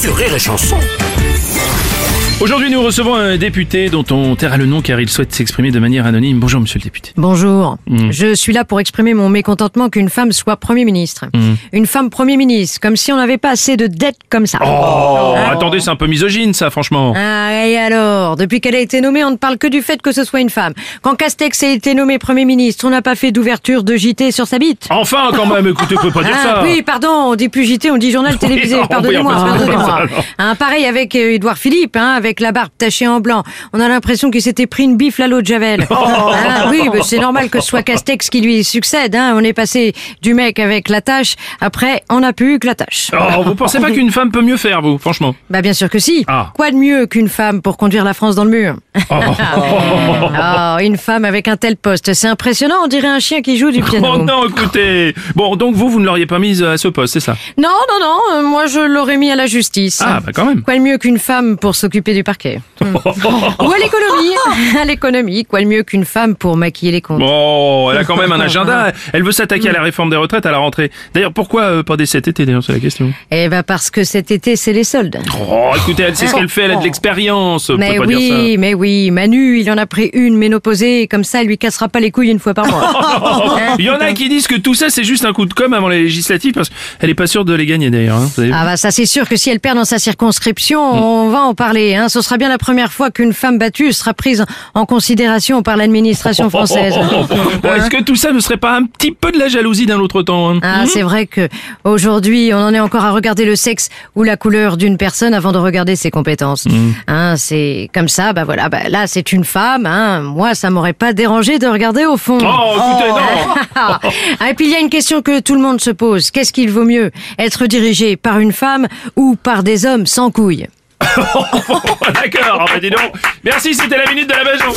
sur Rire et Chanson. Aujourd'hui, nous recevons un député dont on taira le nom car il souhaite s'exprimer de manière anonyme. Bonjour, monsieur le député. Bonjour. Je suis là pour exprimer mon mécontentement qu'une femme soit Premier ministre. Une femme Premier ministre, comme si on n'avait pas assez de dettes comme ça. Oh, attendez, c'est un peu misogyne, ça, franchement. Ah, et alors Depuis qu'elle a été nommée, on ne parle que du fait que ce soit une femme. Quand Castex a été nommé Premier ministre, on n'a pas fait d'ouverture de JT sur sa bite. Enfin, quand même, écoutez, vous pouvez pas dire Ah, ça. oui, pardon, on dit plus JT, on dit journal télévisé. oui, pardonnez-moi. Alors. Hein, pareil avec euh, Édouard Philippe, hein, avec la barbe tachée en blanc. On a l'impression qu'il s'était pris une bifle à l'eau de Javel. Oh. Hein, oui, c'est normal que ce soit Castex qui lui succède. On est passé du mec avec la tâche, après on n'a plus que la tâche. Oh, vous pensez pas qu'une femme peut mieux faire, vous, franchement? Bah bien sûr que si. Ah. Quoi de mieux qu'une femme pour conduire la France dans le mur? Oh, une femme avec un tel poste, c'est impressionnant, on dirait un chien qui joue du piano. Oh non, écoutez. Bon, donc vous, vous ne l'auriez pas mise à ce poste, c'est ça? Non, non, non, euh, moi je l'aurais mis à la justice. Ah, bah quand même. Quoi de mieux qu'une femme pour s'occuper du parquet. Ou à l'économie À l'économie, quoi de mieux qu'une femme pour maquiller les comptes Bon, elle a quand même un agenda. Elle veut s'attaquer à la réforme des retraites à la rentrée. D'ailleurs, pourquoi euh, pas dès cet été, d'ailleurs, c'est la question. Eh ben parce que cet été c'est les soldes. Oh, écoutez, elle sait ce qu'elle fait, elle a de l'expérience. Vous Mais pouvez pas dire ça. oui, mais oui, Manu, il en a pris une ménopausée, comme ça, il lui cassera pas les couilles une fois par mois. Hein Il y en a qui disent que tout ça, c'est juste un coup de com' avant les législatives, parce qu'elle est pas sûre de les gagner, d'ailleurs. hein, vous savez. Ah bah ça c'est sûr que si elle perd dans sa circonscription, on va en parler. Hein. Ce sera bien la première fois qu'une femme battue sera prise en considération par l'administration française. Bon, Est-ce que tout ça ne serait pas un petit peu de la jalousie d'un autre temps hein? Ah, c'est vrai que aujourd'hui, on en est encore à regarder le sexe ou la couleur d'une personne avant de regarder ses compétences. Hein, c'est comme ça, bah voilà, bah là c'est une femme. Hein, moi, ça m'aurait pas dérangé de regarder au fond. Oh, écoutez, non Ah, et puis il y a une question que tout le monde se pose. Qu'est-ce qu'il vaut mieux Être dirigé par une femme ou par des hommes sans couilles D'accord, dis donc. Merci, c'était la minute de la Bajon.